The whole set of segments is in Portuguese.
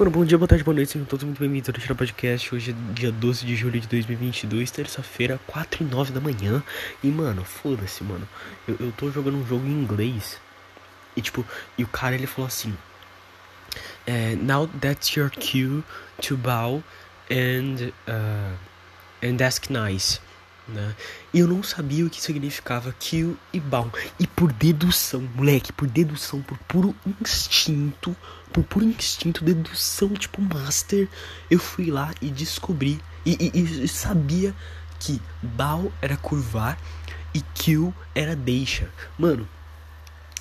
Mano, bom dia, boa tarde, boa noite, sejam todos muito bem-vindos ao Deixa Podcast. Hoje é dia 12 de julho de 2022, terça-feira, 4 e 9 da manhã. E, mano, foda-se, mano. Eu, eu tô jogando um jogo em inglês. E, tipo, e o cara ele falou assim: é, Now that's your cue to bow and, uh, and ask nice né? E eu não sabia o que significava kill e bound. E por dedução, moleque, por dedução, por puro instinto, por puro instinto, dedução tipo master, eu fui lá e descobri e, e, e sabia que bow era curvar e kill era deixa. Mano,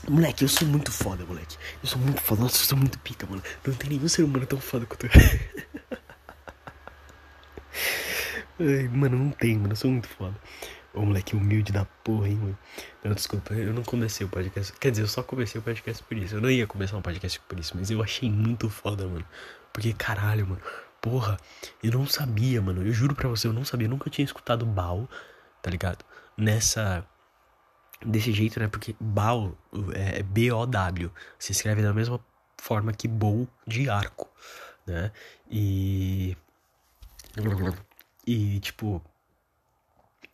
Moleque, eu sou muito foda, moleque. Eu sou muito foda. Nossa, eu sou muito pica, mano. Não tem nenhum ser humano tão foda quanto eu. Ai, mano, não tem, mano. Eu sou muito foda. Ô, moleque humilde da porra, hein, mano. Não, desculpa, eu não comecei o podcast. Quer dizer, eu só comecei o podcast por isso. Eu não ia começar um podcast por isso, mas eu achei muito foda, mano. Porque, caralho, mano. Porra, eu não sabia, mano. Eu juro pra você, eu não sabia. Eu nunca tinha escutado Bal, tá ligado? Nessa. Desse jeito, né? Porque Bal é B-O-W. Se escreve da mesma forma que Bow de arco, né? E. E, tipo.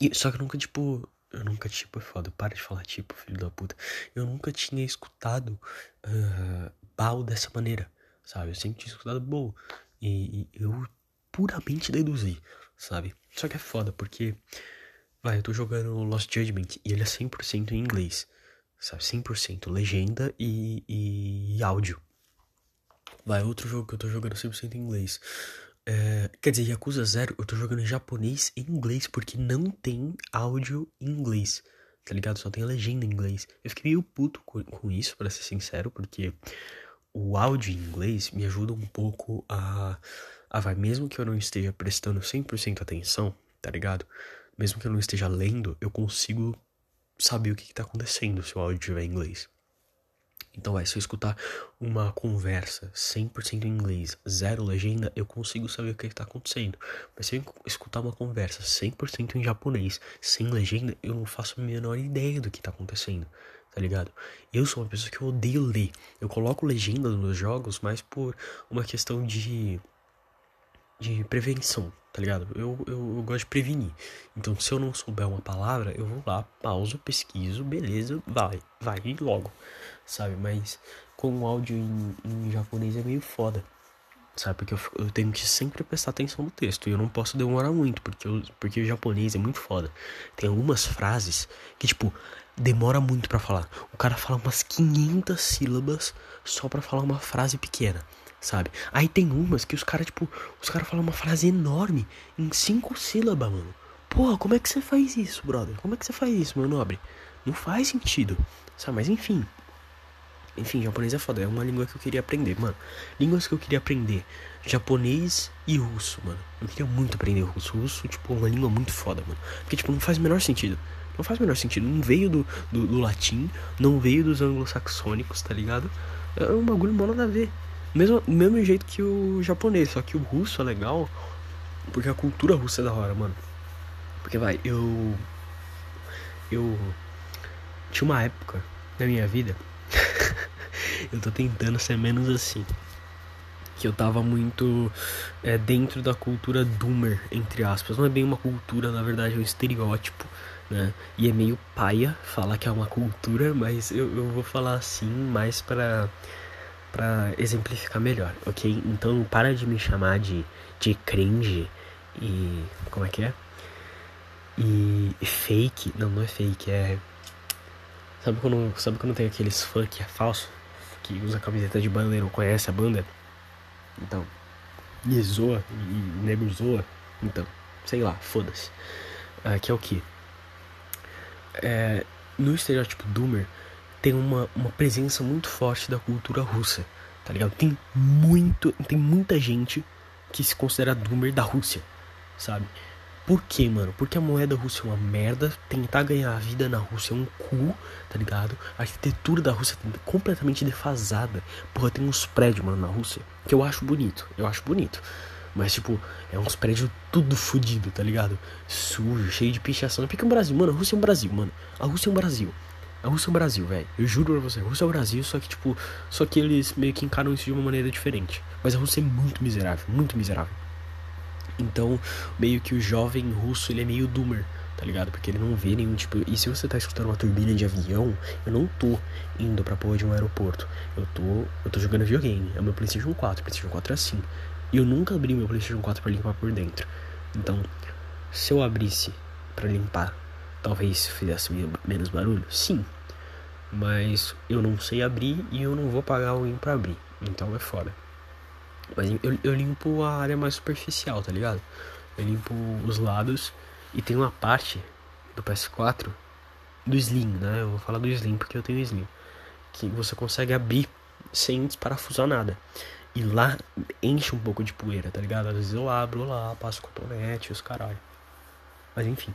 E, só que eu nunca, tipo. Eu nunca, tipo, é foda. Para de falar, tipo, filho da puta. Eu nunca tinha escutado uh, Bal dessa maneira, sabe? Eu sempre tinha escutado Bow. E, e, eu puramente deduzi, sabe? Só que é foda, porque. Vai, eu tô jogando Lost Judgment e ele é 100% em inglês, sabe? 100% legenda e, e, e áudio. Vai, outro jogo que eu tô jogando 100% em inglês. É, quer dizer, Yakuza Zero eu tô jogando em japonês e inglês, porque não tem áudio em inglês, tá ligado? Só tem a legenda em inglês. Eu fiquei meio puto com, com isso, para ser sincero, porque o áudio em inglês me ajuda um pouco a, a vai, mesmo que eu não esteja prestando 100% atenção, tá ligado? Mesmo que eu não esteja lendo, eu consigo saber o que, que tá acontecendo se o áudio estiver em inglês. Então, vai, se eu escutar uma conversa 100% em inglês, zero legenda, eu consigo saber o que está acontecendo. Mas se eu escutar uma conversa 100% em japonês, sem legenda, eu não faço a menor ideia do que está acontecendo, tá ligado? Eu sou uma pessoa que odeio ler. Eu coloco legenda nos meus jogos, mas por uma questão de de prevenção, tá ligado? Eu, eu, eu, gosto de prevenir. Então, se eu não souber uma palavra, eu vou lá, pauso, pesquiso, beleza, vai, vai logo sabe? Mas com o áudio em, em japonês é meio foda, sabe? Porque eu, eu, tenho que sempre prestar atenção no texto e eu não posso demorar muito, porque, eu, porque o japonês é muito foda. Tem algumas frases que, tipo, demora muito para falar. O cara fala umas 500 sílabas só para falar uma frase pequena, sabe? Aí tem umas que os caras, tipo, os caras falam uma frase enorme em cinco sílabas, mano. Porra, como é que você faz isso, brother? Como é que você faz isso, meu nobre? Não faz sentido, sabe? Mas enfim. Enfim, japonês é foda, é uma língua que eu queria aprender, mano. Línguas que eu queria aprender: japonês e russo, mano. Eu queria muito aprender russo. Russo, tipo, é uma língua muito foda, mano. Porque, tipo, não faz o menor sentido. Não faz o menor sentido. Não veio do, do, do latim, não veio dos anglo-saxônicos, tá ligado? É um bagulho mó nada a ver. Mesmo, mesmo jeito que o japonês, só que o russo é legal porque a cultura russa é da hora, mano. Porque vai, eu. Eu. Tinha uma época na minha vida eu tô tentando ser menos assim. Que eu tava muito é, dentro da cultura doomer, entre aspas. Não é bem uma cultura, na verdade é um estereótipo, né? E é meio paia falar que é uma cultura, mas eu, eu vou falar assim mais para para exemplificar melhor, ok? Então para de me chamar de, de cringe e. como é que é? E fake. Não, não é fake, é Sabe quando, sabe quando tem aqueles fã que é falso? Que usa camiseta de banda e não conhece a banda? Então, e zoa, e nego zoa. Então, sei lá, foda-se. Uh, que é o que? É, no estereótipo Doomer, tem uma, uma presença muito forte da cultura russa, tá ligado? Tem muito, tem muita gente que se considera Doomer da Rússia, sabe? Por quê, mano? Porque a moeda russa é uma merda. Tentar ganhar a vida na Rússia é um cu, tá ligado? A arquitetura da Rússia é completamente defasada. Porra, tem uns prédios, mano, na Rússia que eu acho bonito. Eu acho bonito. Mas, tipo, é uns prédios tudo fodido, tá ligado? Sujo, cheio de pichação. Porque o Brasil, mano, a Rússia é um Brasil, mano. A Rússia é um Brasil. A Rússia é o Brasil, velho. Eu juro pra você, a Rússia é o Brasil, só que, tipo, só que eles meio que encaram isso de uma maneira diferente. Mas a Rússia é muito miserável, muito miserável. Então, meio que o jovem russo, ele é meio doomer, tá ligado? Porque ele não vê nenhum tipo. E se você tá escutando uma turbina de avião, eu não tô indo pra porra de um aeroporto. Eu tô. Eu tô jogando videogame. É o meu PlayStation 4. O PlayStation 4 é assim. E eu nunca abri meu PlayStation 4 pra limpar por dentro. Então, se eu abrisse para limpar, talvez fizesse menos barulho? Sim. Mas eu não sei abrir e eu não vou pagar alguém para abrir. Então é foda. Mas eu, eu limpo a área mais superficial, tá ligado? Eu limpo os lados e tem uma parte do PS4 do Slim, né? Eu vou falar do Slim porque eu tenho Slim. Que você consegue abrir sem desparafusar nada. E lá enche um pouco de poeira, tá ligado? Às vezes eu abro lá, passo cotonete, os caralho. Mas enfim.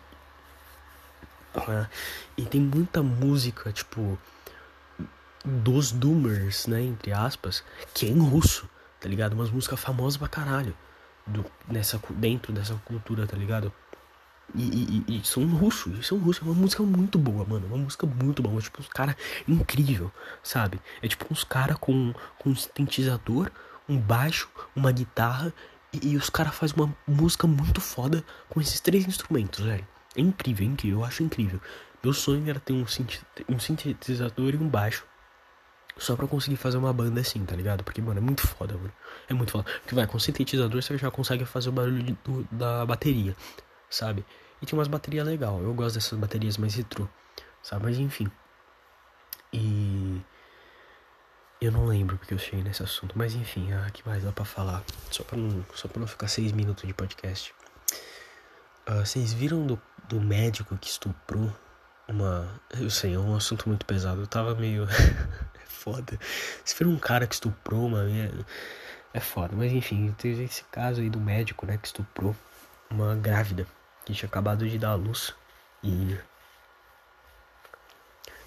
Ah, e tem muita música, tipo, dos Doomers, né? Entre aspas, que é em russo tá ligado? Umas músicas famosas pra caralho do, nessa, dentro dessa cultura, tá ligado? E, e, e, são russos, são russos, é uma música muito boa, mano. Uma música muito boa. É tipo uns cara incrível, sabe? É tipo uns cara com, com um sintetizador, um baixo, uma guitarra. E, e os caras fazem uma música muito foda com esses três instrumentos, velho. É incrível, é incrível, eu acho incrível. Meu sonho era ter um, um sintetizador e um baixo só pra conseguir fazer uma banda assim, tá ligado? Porque, mano, é muito foda, mano. É muito foda. Porque, vai, com sintetizador você já consegue fazer o barulho de, do, da bateria, sabe? E tem umas baterias legal. Eu gosto dessas baterias mais retrô, sabe? Mas enfim. E. Eu não lembro porque eu cheguei nesse assunto. Mas enfim, ah, que mais dá pra falar? Só pra não, só pra não ficar seis minutos de podcast. Uh, vocês viram do, do médico que estuprou uma. Eu sei, é um assunto muito pesado. Eu tava meio. foda. Se for um cara que estuprou uma é foda. Mas enfim, teve esse caso aí do médico, né, que estuprou uma grávida que tinha acabado de dar à luz. E.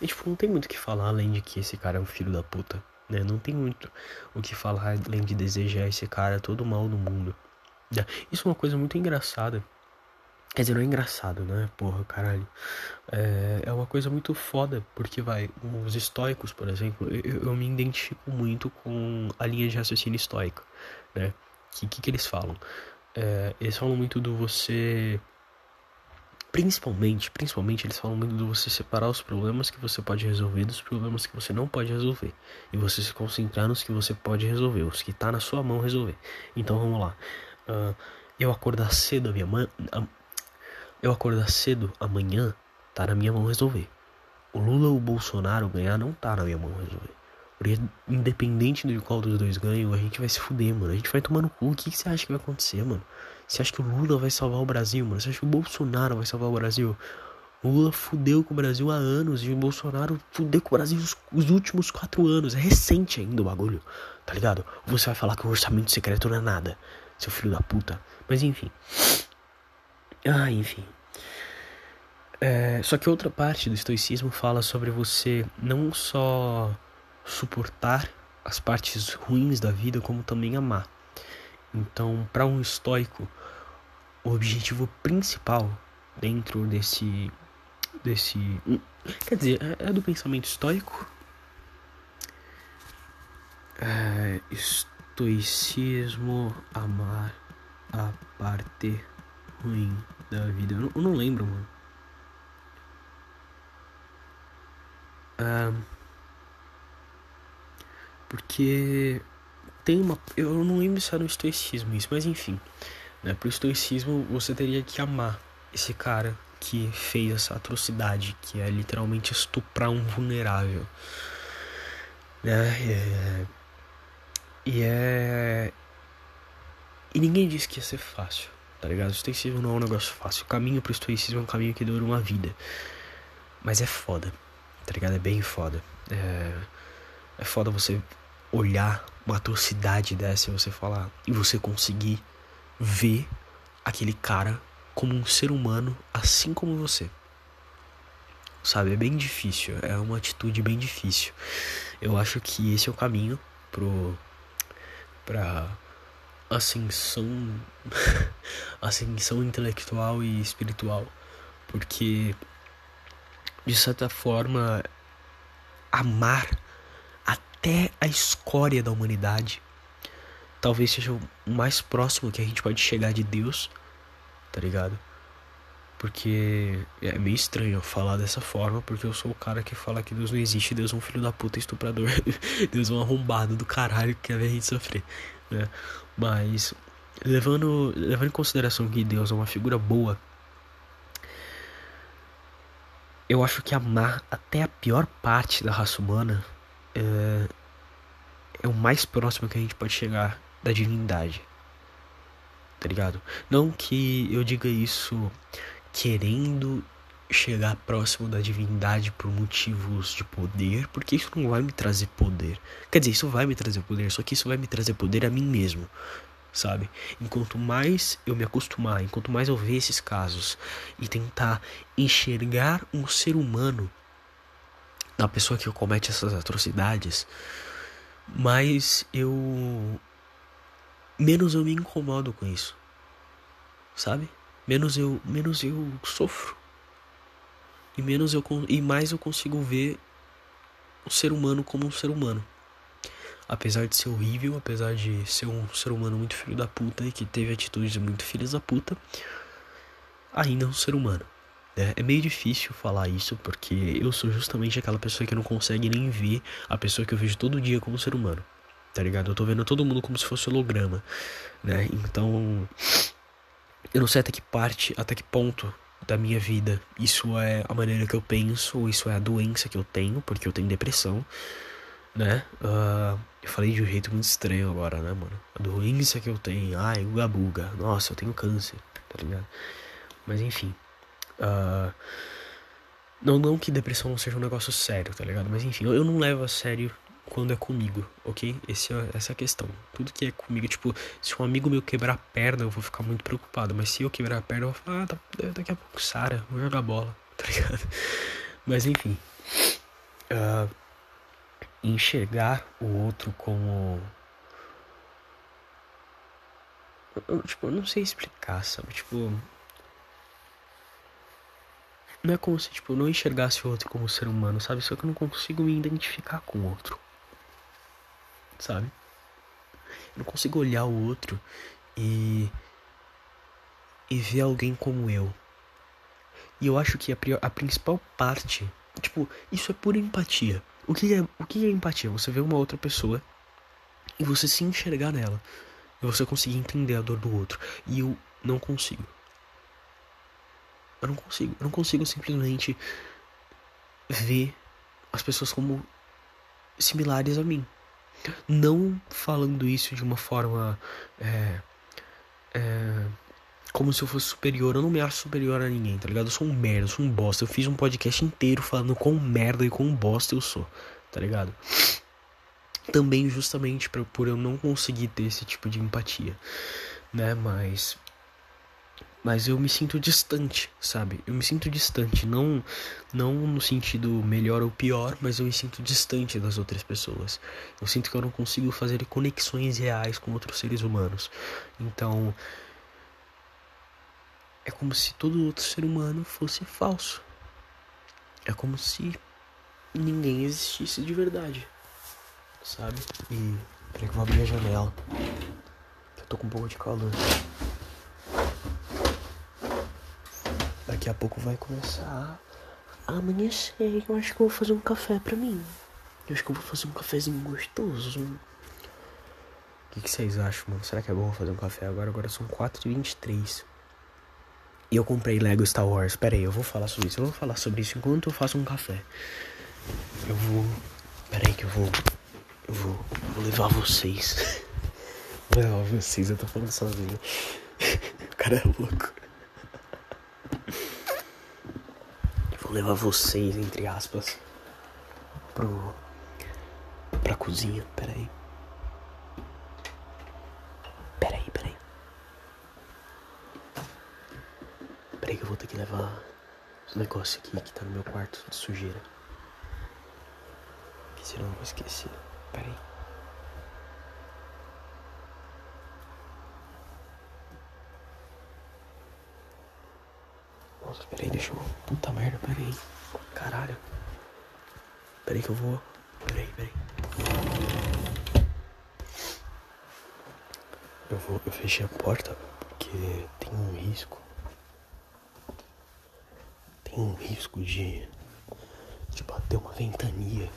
E tipo, não tem muito o que falar além de que esse cara é um filho da puta. Né? Não tem muito o que falar além de desejar esse cara todo o mal no mundo. Isso é uma coisa muito engraçada Quer dizer, não é engraçado, né? Porra, caralho. É, é uma coisa muito foda, porque vai, os estoicos, por exemplo, eu, eu me identifico muito com a linha de raciocínio estoico, né? O que, que, que, eles falam? É, eles falam muito do você. Principalmente, principalmente, eles falam muito do você separar os problemas que você pode resolver dos problemas que você não pode resolver. E você se concentrar nos que você pode resolver, os que tá na sua mão resolver. Então vamos lá. Uh, eu acordar cedo, minha mãe eu acordar cedo amanhã, tá na minha mão resolver. O Lula ou o Bolsonaro ganhar não tá na minha mão resolver. Porque independente de qual dos dois ganham, a gente vai se fuder, mano. A gente vai tomar no cu. O que, que você acha que vai acontecer, mano? Você acha que o Lula vai salvar o Brasil, mano? Você acha que o Bolsonaro vai salvar o Brasil? O Lula fudeu com o Brasil há anos e o Bolsonaro fudeu com o Brasil os, os, últimos quatro anos. É recente ainda o bagulho, tá ligado? Você vai falar que o orçamento secreto não é nada, seu filho da puta. Mas enfim. Ah, enfim. É, só que outra parte do estoicismo fala sobre você não só suportar as partes ruins da vida, como também amar. Então, para um estoico, o objetivo principal dentro desse desse quer dizer é, é do pensamento estoico é, estoicismo amar a parte ruim da vida. Eu não, eu não lembro, mano. Ah, porque tem uma. Eu não lembro se era no estoicismo isso, mas enfim. Né, pro estoicismo você teria que amar esse cara que fez essa atrocidade, que é literalmente estuprar um vulnerável. Né? É... E é. E ninguém disse que ia ser fácil tá ligado? O estoicismo não é um negócio fácil. O caminho pro estoicismo é um caminho que dura uma vida. Mas é foda, tá ligado? É bem foda. É, é foda você olhar uma atrocidade dessa e você falar. E você conseguir ver aquele cara como um ser humano assim como você. Sabe? É bem difícil. É uma atitude bem difícil. Eu acho que esse é o caminho pro. pra ascensão ascensão intelectual e espiritual porque de certa forma amar até a escória da humanidade, talvez seja o mais próximo que a gente pode chegar de Deus, tá ligado? Porque é meio estranho falar dessa forma, porque eu sou o cara que fala que Deus não existe, Deus é um filho da puta estuprador, Deus é um arrombado do caralho que quer ver a gente sofrer, né? Mas levando, levando em consideração que Deus é uma figura boa, eu acho que amar até a pior parte da raça humana é, é o mais próximo que a gente pode chegar da divindade. Tá ligado? Não que eu diga isso querendo chegar próximo da divindade por motivos de poder, porque isso não vai me trazer poder. Quer dizer, isso vai me trazer poder, só que isso vai me trazer poder a mim mesmo, sabe? Enquanto mais eu me acostumar, enquanto mais eu ver esses casos e tentar enxergar um ser humano na pessoa que comete essas atrocidades, mais eu menos eu me incomodo com isso. Sabe? menos eu menos eu sofro e menos eu e mais eu consigo ver o ser humano como um ser humano. Apesar de ser horrível apesar de ser um ser humano muito filho da puta e que teve atitudes muito filhas da puta ainda é um ser humano né? é meio difícil falar isso porque eu sou justamente aquela pessoa que não consegue nem ver a pessoa que eu vejo todo dia como ser humano tá ligado? Eu tô vendo todo mundo como se fosse holograma né? Então eu não sei até que parte, até que ponto da minha vida isso é a maneira que eu penso, isso é a doença que eu tenho, porque eu tenho depressão, né? Uh, eu falei de um jeito muito estranho agora, né, mano? A doença que eu tenho, ai, uga buga, nossa, eu tenho câncer, tá ligado? Mas enfim. Uh, não, não que depressão não seja um negócio sério, tá ligado? Mas enfim, eu, eu não levo a sério quando é comigo, ok? Esse é, essa é a questão. Tudo que é comigo, tipo, se um amigo meu quebrar a perna, eu vou ficar muito preocupado. Mas se eu quebrar a perna, eu vou falar, ah, tá, daqui a pouco Sara, vou jogar bola, tá ligado? Mas enfim. Uh, enxergar o outro como. Eu, tipo, eu não sei explicar, sabe? Tipo. Não é como se, tipo, eu não enxergasse o outro como ser humano, sabe? Só que eu não consigo me identificar com o outro sabe? Eu não consigo olhar o outro e e ver alguém como eu. E eu acho que a, a principal parte, tipo, isso é pura empatia. O que é, o que é empatia? Você vê uma outra pessoa e você se enxergar nela. E você conseguir entender a dor do outro. E eu não consigo. Eu não consigo. Eu não consigo simplesmente ver as pessoas como similares a mim. Não falando isso de uma forma. É, é, como se eu fosse superior. Eu não me acho superior a ninguém, tá ligado? Eu sou um merda, eu sou um bosta. Eu fiz um podcast inteiro falando quão merda e quão bosta eu sou, tá ligado? Também justamente pra, por eu não conseguir ter esse tipo de empatia, né? Mas mas eu me sinto distante, sabe? Eu me sinto distante, não não no sentido melhor ou pior, mas eu me sinto distante das outras pessoas. Eu sinto que eu não consigo fazer conexões reais com outros seres humanos. Então, é como se todo outro ser humano fosse falso. É como se ninguém existisse de verdade, sabe? E peraí que eu vou abrir a janela. Eu tô com um pouco de calor. Daqui a pouco vai começar a amanhecer. Eu acho que eu vou fazer um café pra mim. Eu acho que eu vou fazer um cafezinho gostoso. O que, que vocês acham, mano? Será que é bom fazer um café agora? Agora são 4h23. E eu comprei Lego Star Wars. Pera aí, eu vou falar sobre isso. Eu vou falar sobre isso enquanto eu faço um café. Eu vou. Pera aí que eu vou. Eu vou, vou levar vocês. vou levar vocês, eu tô falando sozinho. o cara é louco. Levar vocês, entre aspas, pro. pra cozinha. Pera aí. Pera aí, pera aí. Pera aí que eu vou ter que levar os negócios aqui que tá no meu quarto de sujeira. Que senão eu vou esquecer. Pera Peraí, deixa eu. Puta merda, peraí. Caralho. Peraí que eu vou. Peraí, peraí. Eu vou. Eu fechei a porta porque tem um risco. Tem um risco de. de bater uma ventania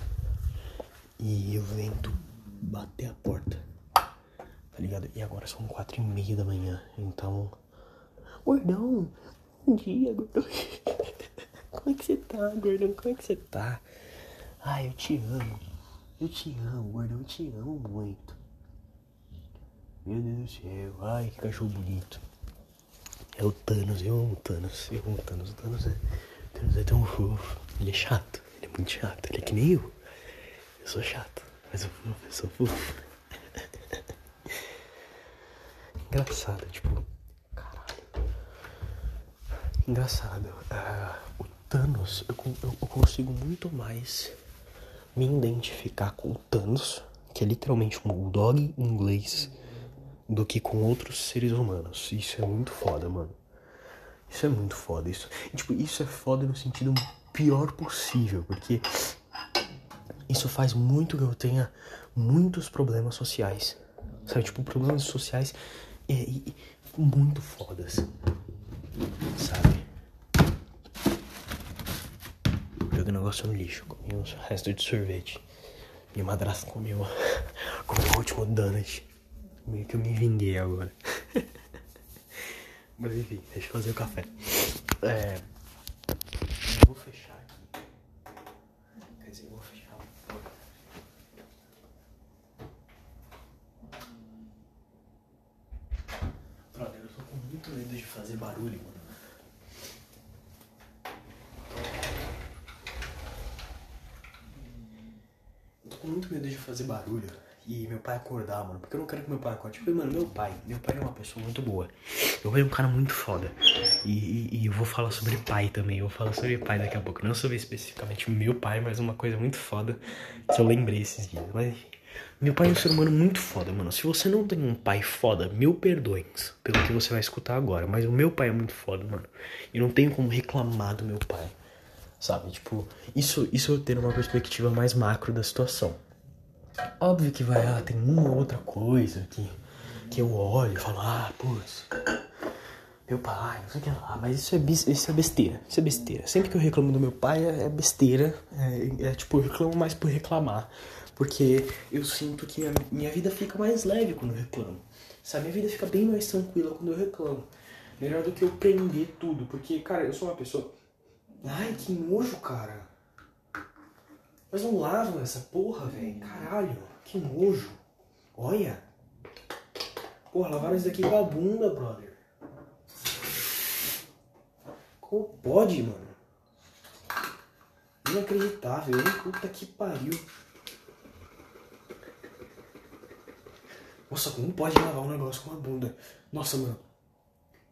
e o vento bater a porta. Tá ligado? E agora são quatro e meia da manhã, então. Gordão, bom dia, gordão. Como é que você tá, gordão? Como é que você tá? Ai, eu te amo. Eu te amo, gordão, eu te amo muito. Meu Deus do céu, ai que cachorro bonito. É o Thanos, eu amo o Thanos, eu amo o Thanos. O Thanos é, o Thanos é tão fofo. Ele é chato, ele é muito chato, ele é que nem eu. Eu sou chato, mas eu, eu sou fofo. Engraçado, tipo. Engraçado. Uh, o Thanos, eu, eu, eu consigo muito mais me identificar com o Thanos, que é literalmente um bulldog inglês, do que com outros seres humanos. Isso é muito foda, mano. Isso é muito foda. Isso, tipo, isso é foda no sentido pior possível, porque isso faz muito que eu tenha muitos problemas sociais. Sabe, tipo, problemas sociais e, muito fodas. Sabe? Joguei o negócio no lixo, comi uns restos de sorvete. Minha madrasta comeu, comeu o último donut. Meio que eu me vinguei agora. Mas enfim, deixa eu fazer o café. É. Eu vou fechar aqui. Quer dizer, eu vou fechar a porta. Brother, eu tô com muito medo de fazer barulho, mano. Eu tô com muito medo de fazer barulho e meu pai acordar, mano. Porque eu não quero que meu pai acorde. Tipo, mano, meu pai, meu pai é uma pessoa muito boa. Meu pai é um cara muito foda. E, e, e eu vou falar sobre pai também. Eu vou falar sobre pai daqui a pouco. Não sobre especificamente meu pai, mas uma coisa muito foda que eu lembrei esses dias. Mas enfim. Meu pai é um ser humano muito foda, mano. Se você não tem um pai foda, mil perdões pelo que você vai escutar agora. Mas o meu pai é muito foda, mano. E não tenho como reclamar do meu pai. Sabe? Tipo, isso, isso eu tenho uma perspectiva mais macro da situação. Óbvio que vai, ah, tem uma ou outra coisa que, que eu olho e falo, ah, putz, meu pai, não sei o que lá, mas isso é, isso é besteira, isso é besteira. Sempre que eu reclamo do meu pai é, é besteira, é, é, tipo, eu reclamo mais por reclamar, porque eu sinto que a minha vida fica mais leve quando eu reclamo, sabe? Minha vida fica bem mais tranquila quando eu reclamo. Melhor do que eu prender tudo, porque, cara, eu sou uma pessoa. Ai, que nojo, cara. Mas não lavam essa porra, velho. Caralho, que nojo. Olha. Porra, lavaram isso daqui com a bunda, brother. Como pode, mano? Inacreditável, hein? Puta que pariu. Nossa, como pode lavar um negócio com a bunda? Nossa, mano.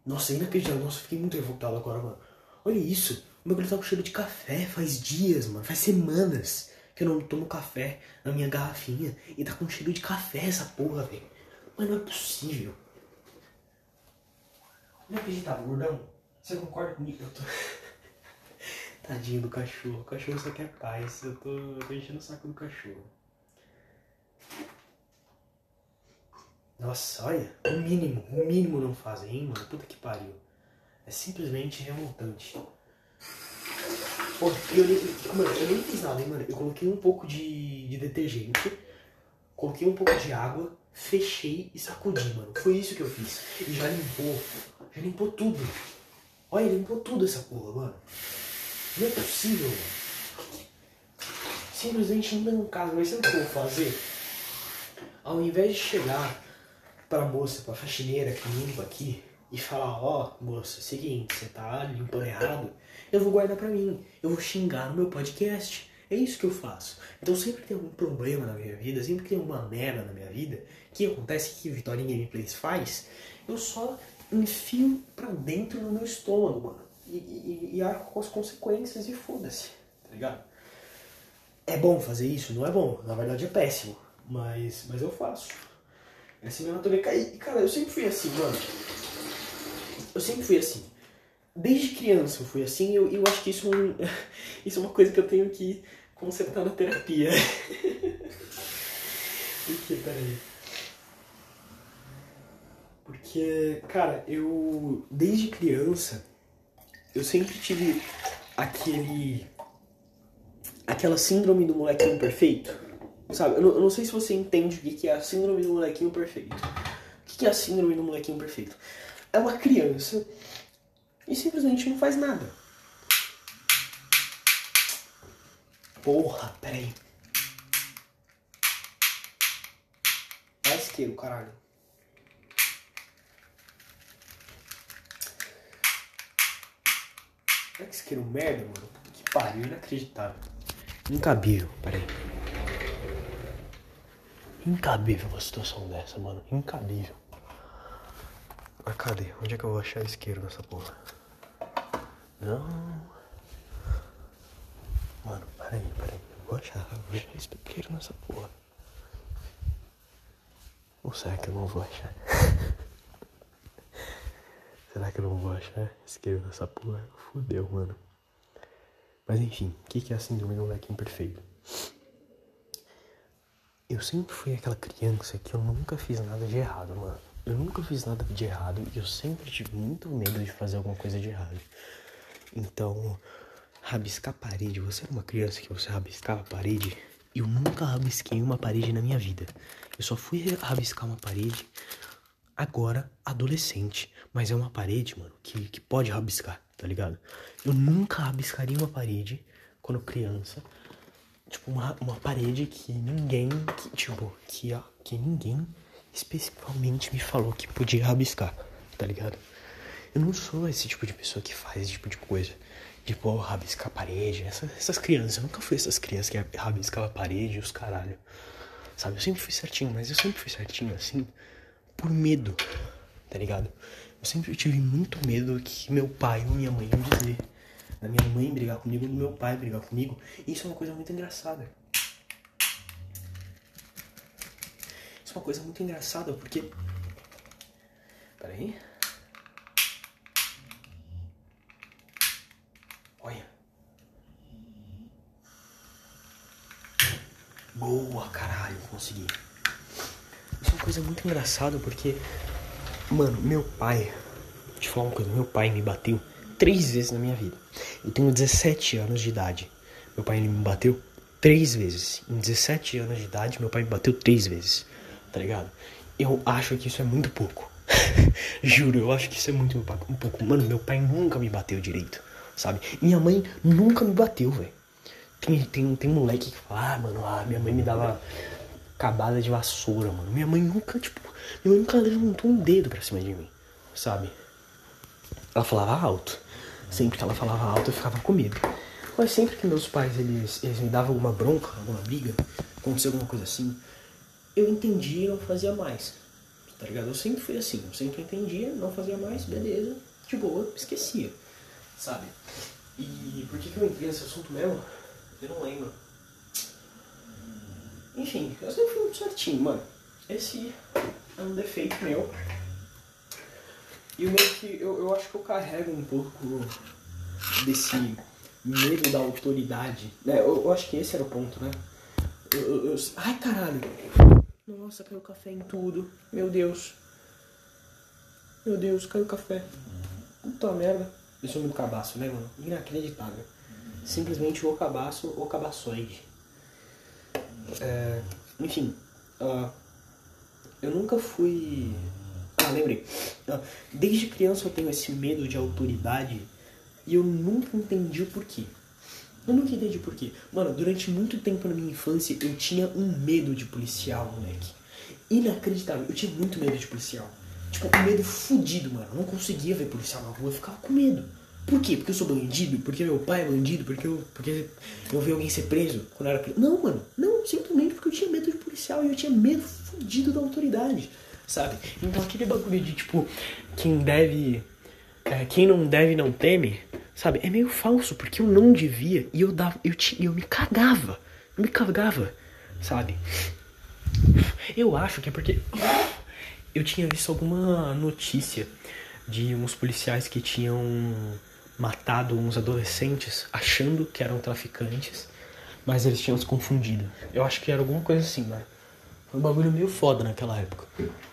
Nossa, inacreditável. Nossa, fiquei muito revoltado agora, mano. Olha isso. O meu cabelo tá com cheiro de café faz dias, mano. Faz semanas que eu não tomo café na minha garrafinha. E tá com cheiro de café essa porra, velho. Mas não é possível. Não acreditava, gordão. Você concorda comigo? Eu tô. Tadinho do cachorro. O cachorro só quer paz. Eu tô, eu tô enchendo o saco do cachorro. Nossa, olha. O mínimo. O mínimo não fazem, hein, mano? Puta que pariu. É simplesmente revoltante. Pô, eu, nem, mano, eu nem fiz nada, hein, mano. Eu coloquei um pouco de, de detergente, coloquei um pouco de água, fechei e sacudi, mano. Foi isso que eu fiz. E já limpou. Já limpou tudo. Olha, limpou tudo essa porra, mano. Não é possível, mano. Simplesmente não caso. Mas sabe o que eu vou fazer? Ao invés de chegar pra moça, pra faxineira que limpa aqui, e falar, ó, oh, moça, seguinte, você tá limpando errado, eu vou guardar pra mim, eu vou xingar no meu podcast. É isso que eu faço. Então sempre que tem algum problema na minha vida, sempre que tem uma merda na minha vida, que acontece que Vitória Gameplays faz, eu só enfio pra dentro do meu estômago, mano. E, e, e arco com as consequências e foda-se, tá ligado? É bom fazer isso? Não é bom. Na verdade é péssimo. Mas, mas eu faço. Essa é minha natureza. E, cara, eu sempre fui assim, mano. Eu sempre fui assim. Desde criança eu fui assim, eu, eu acho que isso, é isso é uma coisa que eu tenho que tá na terapia. Por que, peraí? Porque, cara, eu. Desde criança, eu sempre tive aquele. aquela síndrome do molequinho perfeito. Sabe? Eu não, eu não sei se você entende o que é a síndrome do molequinho perfeito. O que é a síndrome do molequinho perfeito? É uma criança e simplesmente não faz nada. Porra, peraí. É isqueiro, caralho. É que isqueiro merda, mano. Que pariu, inacreditável. Incabível, peraí. Incabível uma situação dessa, mano. Incabível. Mas cadê? Onde é que eu vou achar isqueiro nessa porra? Não. Mano, peraí, peraí. Eu vou achar, eu vou achar isqueiro nessa porra. Ou será que eu não vou achar? será que eu não vou achar isqueiro nessa porra? Fudeu, mano. Mas enfim, o que, que é a síndrome do moleque imperfeito? Eu sempre fui aquela criança que eu nunca fiz nada de errado, mano. Eu nunca fiz nada de errado e eu sempre tive muito medo de fazer alguma coisa de errado. Então, rabiscar parede, você era uma criança que você rabiscava a parede? Eu nunca rabisquei uma parede na minha vida. Eu só fui rabiscar uma parede agora, adolescente. Mas é uma parede, mano, que, que pode rabiscar, tá ligado? Eu nunca rabiscaria uma parede quando criança tipo, uma, uma parede que ninguém, que, tipo, que, que ninguém especificamente me falou que podia rabiscar, tá ligado? Eu não sou esse tipo de pessoa que faz esse tipo de coisa. Tipo, oh, rabiscar a parede. Essa, essas crianças, eu nunca fui essas crianças que rabiscavam a parede e os caralho. Sabe, eu sempre fui certinho, mas eu sempre fui certinho assim, por medo, tá ligado? Eu sempre tive muito medo que meu pai ou minha mãe iam dizer da minha mãe brigar comigo, do meu pai brigar comigo. Isso é uma coisa muito engraçada. Isso é uma coisa muito engraçada porque. Peraí. Olha. Boa, caralho, consegui. Isso é uma coisa muito engraçada porque. Mano, meu pai. Eu te falar uma coisa, meu pai me bateu três vezes na minha vida. Eu tenho 17 anos de idade. Meu pai ele me bateu três vezes. Em 17 anos de idade, meu pai me bateu três vezes. Tá ligado? Eu acho que isso é muito pouco. Juro, eu acho que isso é muito um pouco. Mano, meu pai nunca me bateu direito, sabe? Minha mãe nunca me bateu, velho. Tem, tem, tem moleque que fala, ah, mano, ah, minha mãe me dava cabada de vassoura, mano. Minha mãe nunca, tipo, minha mãe nunca levantou um dedo pra cima de mim, sabe? Ela falava alto. Sempre que ela falava alto, eu ficava com medo. Mas sempre que meus pais eles, eles me davam alguma bronca, alguma briga, acontecia alguma coisa assim, eu entendia e não fazia mais. Tá ligado? Eu sempre fui assim, eu sempre entendia, não fazia mais, beleza, de boa, esquecia. Sabe? E por que, que eu entrei nesse assunto mesmo? Eu não lembro. Enfim, eu sempre fui muito certinho, mano. Esse é um defeito meu. E meio que eu, eu acho que eu carrego um pouco desse medo da autoridade. Né? Eu, eu acho que esse era o ponto, né? Eu, eu, ai caralho! Nossa, caiu café em tudo. Meu Deus. Meu Deus, caiu café. Puta merda. Eu sou muito cabaço, né, mano? Inacreditável. Simplesmente o cabaço ou cabaçoide. É, enfim, uh, eu nunca fui ah, lembrei. Ah, desde criança eu tenho esse medo de autoridade e eu nunca entendi o porquê. Eu nunca entendi o porquê. Mano, durante muito tempo na minha infância eu tinha um medo de policial, moleque. Inacreditável. Eu tinha muito medo de policial. Tipo, um medo fudido, mano. Eu não conseguia ver policial na rua, eu ficava com medo. Por quê? Porque eu sou bandido? Porque meu pai é bandido? Porque eu, porque eu vi alguém ser preso quando eu era criança? Não, mano. Não, simplesmente porque eu tinha medo de policial e eu tinha medo fudido da autoridade sabe? Então aquele bagulho de tipo, quem deve. É, quem não deve não teme, sabe? É meio falso, porque eu não devia e eu dava. Eu, te, eu me cagava. Eu me cagava, sabe? Eu acho que é porque. Eu tinha visto alguma notícia de uns policiais que tinham matado uns adolescentes achando que eram traficantes Mas eles tinham se confundido. Eu acho que era alguma coisa assim, né? Um bagulho meio foda naquela época.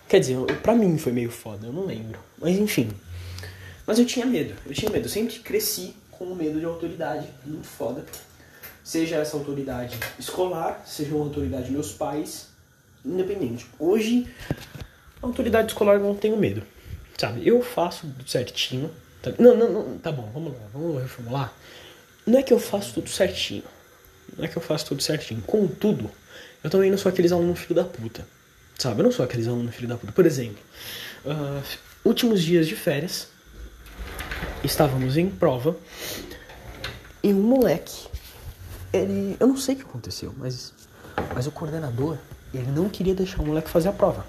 Quer dizer, pra mim foi meio foda, eu não lembro. Mas enfim. Mas eu tinha medo, eu tinha medo. Eu sempre cresci com medo de autoridade, muito foda. Seja essa autoridade escolar, seja uma autoridade meus pais, independente. Hoje, a autoridade escolar eu não tenho medo. Sabe? Eu faço tudo certinho. Tá? Não, não, não, tá bom, vamos lá, vamos reformular. Não é que eu faço tudo certinho. Não é que eu faço tudo certinho. Contudo, eu também não sou aqueles alunos filho da puta. Sabe? Eu não sou aqueles alunos filho da puta. Por exemplo, uh, últimos dias de férias, estávamos em prova e um moleque, ele, eu não sei o que aconteceu, mas, mas o coordenador, ele não queria deixar o moleque fazer a prova.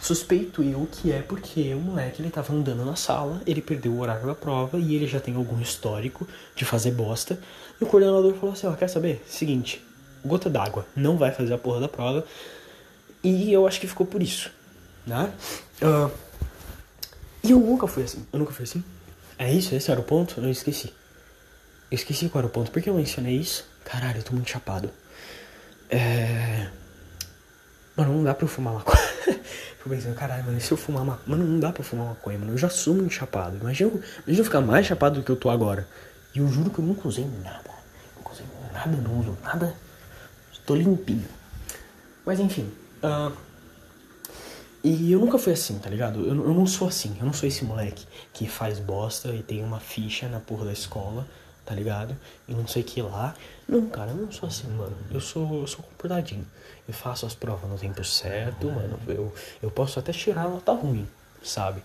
Suspeito eu que é porque o moleque ele tava andando na sala, ele perdeu o horário da prova e ele já tem algum histórico de fazer bosta. E o coordenador falou assim: Ó, quer saber? Seguinte, gota d'água, não vai fazer a porra da prova. E eu acho que ficou por isso, né? Uh, e eu nunca fui assim. Eu nunca fui assim. É isso? Esse era o ponto? Eu esqueci. Eu esqueci qual era o ponto. Por que eu mencionei isso? Caralho, eu tô muito chapado. É. Mano, não dá pra eu fumar maconha. Fico pensando, caralho, mano, se eu fumar maconha. Mano, não dá pra eu fumar maconha, mano. Eu já sou muito chapado. Imagina, imagina eu ficar mais chapado do que eu tô agora. E eu juro que eu nunca usei nada. Nunca usei nada, não uso nada. Estou limpinho. Mas enfim. Uh, e eu nunca fui assim, tá ligado? Eu, eu não sou assim. Eu não sou esse moleque que faz bosta e tem uma ficha na porra da escola tá ligado? E não sei o que lá. Não, cara, eu não sou assim, mano. Eu sou, eu sou comportadinho. Eu faço as provas no tempo certo, mano. Eu, eu posso até tirar nota ruim, sabe?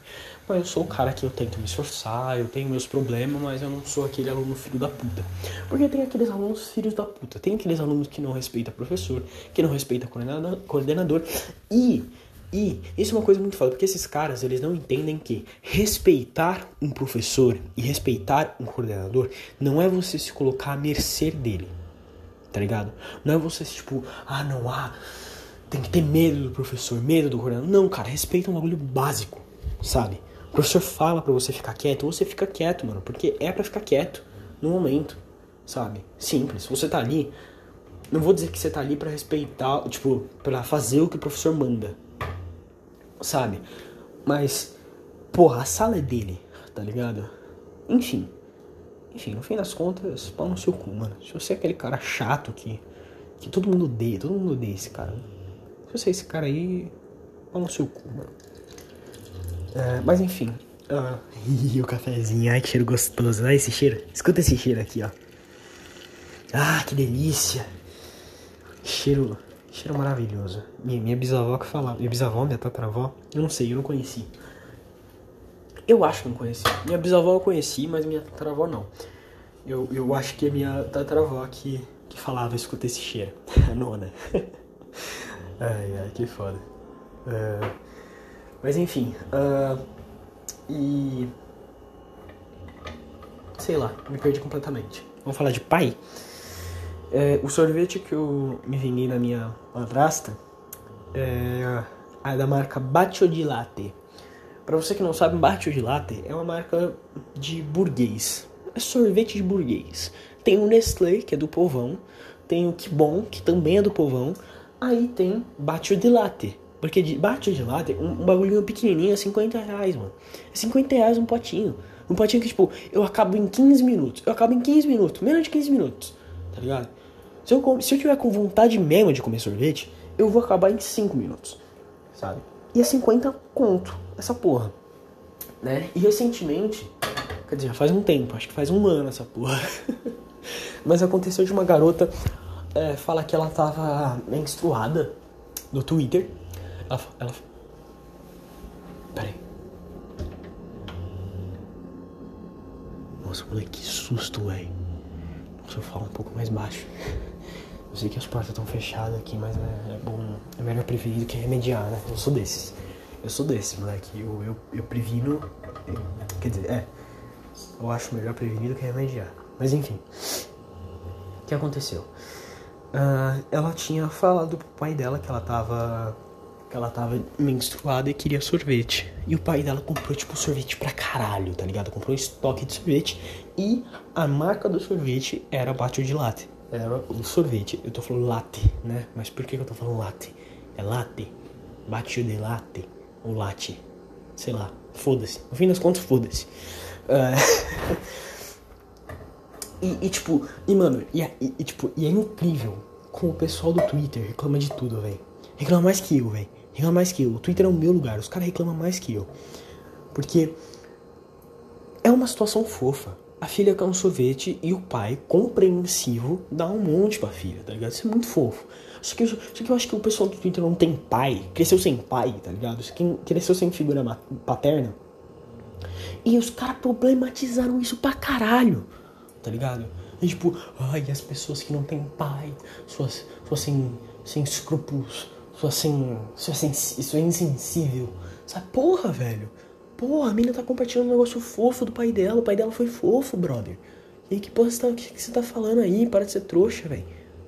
Eu sou o cara que eu tento me esforçar, eu tenho meus problemas, mas eu não sou aquele aluno filho da puta. Porque tem aqueles alunos filhos da puta. Tem aqueles alunos que não respeitam professor, que não coordenador, coordenador e e isso é uma coisa muito foda, porque esses caras, eles não entendem que respeitar um professor e respeitar um coordenador não é você se colocar à mercê dele, tá ligado? Não é você, tipo, ah, não, ah, tem que ter medo do professor, medo do coordenador. Não, cara, respeita um bagulho básico, sabe? Professor fala para você ficar quieto, você fica quieto, mano, porque é para ficar quieto no momento, sabe? Simples. Você tá ali, não vou dizer que você tá ali para respeitar, tipo, para fazer o que o professor manda sabe? Mas, porra, a sala é dele, tá ligado? Enfim. Enfim, no fim das contas, pau no seu cu, mano. Se você é aquele cara chato que, que todo mundo odeia, todo mundo odeia esse cara. Se você é esse cara aí, pau no seu cu, mano. É, mas enfim. Uh, o cafezinho, ai que cheiro gostoso. Olha esse cheiro. Escuta esse cheiro aqui, ó. Ah, que delícia. Cheiro Cheiro maravilhoso. Minha, minha bisavó que falava. Minha bisavó, minha tataravó, eu não sei, eu não conheci. Eu acho que não conheci. Minha bisavó eu conheci, mas minha tataravó não. Eu, eu acho que é minha tataravó que, que falava, escuta esse cheiro. A nona. ai, ai, que foda. Uh, mas enfim. Uh, e. Sei lá, me perdi completamente. Vamos falar de pai? É, o sorvete que eu me vinguei na minha madrasta é, é da marca Bacio di Latte. Para você que não sabe, Bacio di Latte é uma marca de burguês. É sorvete de burguês. Tem o Nestlé, que é do povão. Tem o Kibon, que também é do povão. Aí tem Bacio di Latte. Porque de Bacio di Latte, um, um bagulhinho pequenininho é 50 reais, mano. É 50 reais um potinho. Um potinho que, tipo, eu acabo em 15 minutos. Eu acabo em 15 minutos. Menos de 15 minutos. Tá ligado? Se eu, se eu tiver com vontade mesmo de comer sorvete, eu vou acabar em 5 minutos, sabe? E é 50 conto, essa porra, né? E recentemente, quer dizer, faz um tempo, acho que faz um ano essa porra. Mas aconteceu de uma garota é, falar que ela tava menstruada no Twitter. Ela, ela Peraí. Nossa, moleque, que susto, velho. Deixa eu falar um pouco mais baixo. Eu sei que as portas estão fechadas aqui, mas é, é, bom. É melhor prevenir do que remediar, né? Eu sou desses. Eu sou desse, moleque. Eu, eu, eu previno. Quer dizer, é. Eu acho melhor prevenir do que remediar. Mas enfim. O que aconteceu? Uh, ela tinha falado pro pai dela que ela tava. Que ela tava menstruada e queria sorvete. E o pai dela comprou, tipo, sorvete pra caralho, tá ligado? Comprou um estoque de sorvete. E a marca do sorvete era Batio de Latte é o sorvete. Eu tô falando latte, né? Mas por que, eu tô falando latte? É latte, batido de latte, ou latte, sei lá, foda-se. No fim das contas, foda-se. Uh... e, e, tipo, e mano, e, e, tipo, e é incrível como o pessoal do Twitter reclama de tudo, velho. Reclama mais que eu, velho. Reclama mais que eu. O Twitter é o meu lugar, os caras reclamam mais que eu. Porque é uma situação fofa. A filha quer um sorvete e o pai, compreensivo, dá um monte pra filha, tá ligado? Isso é muito fofo. Só que, só que eu acho que o pessoal do Twitter não tem pai, cresceu sem pai, tá ligado? Cresceu sem figura paterna. E os caras problematizaram isso pra caralho, tá ligado? E tipo, ai, as pessoas que não têm pai, suas, suas sem, sem escrúpulos, suas sem. suas, sem, sua insensível. Sabe, porra, velho. Porra, a mina tá compartilhando um negócio fofo do pai dela. O pai dela foi fofo, brother. E aí, que porra você tá, que, que você tá falando aí? Para de ser trouxa, velho.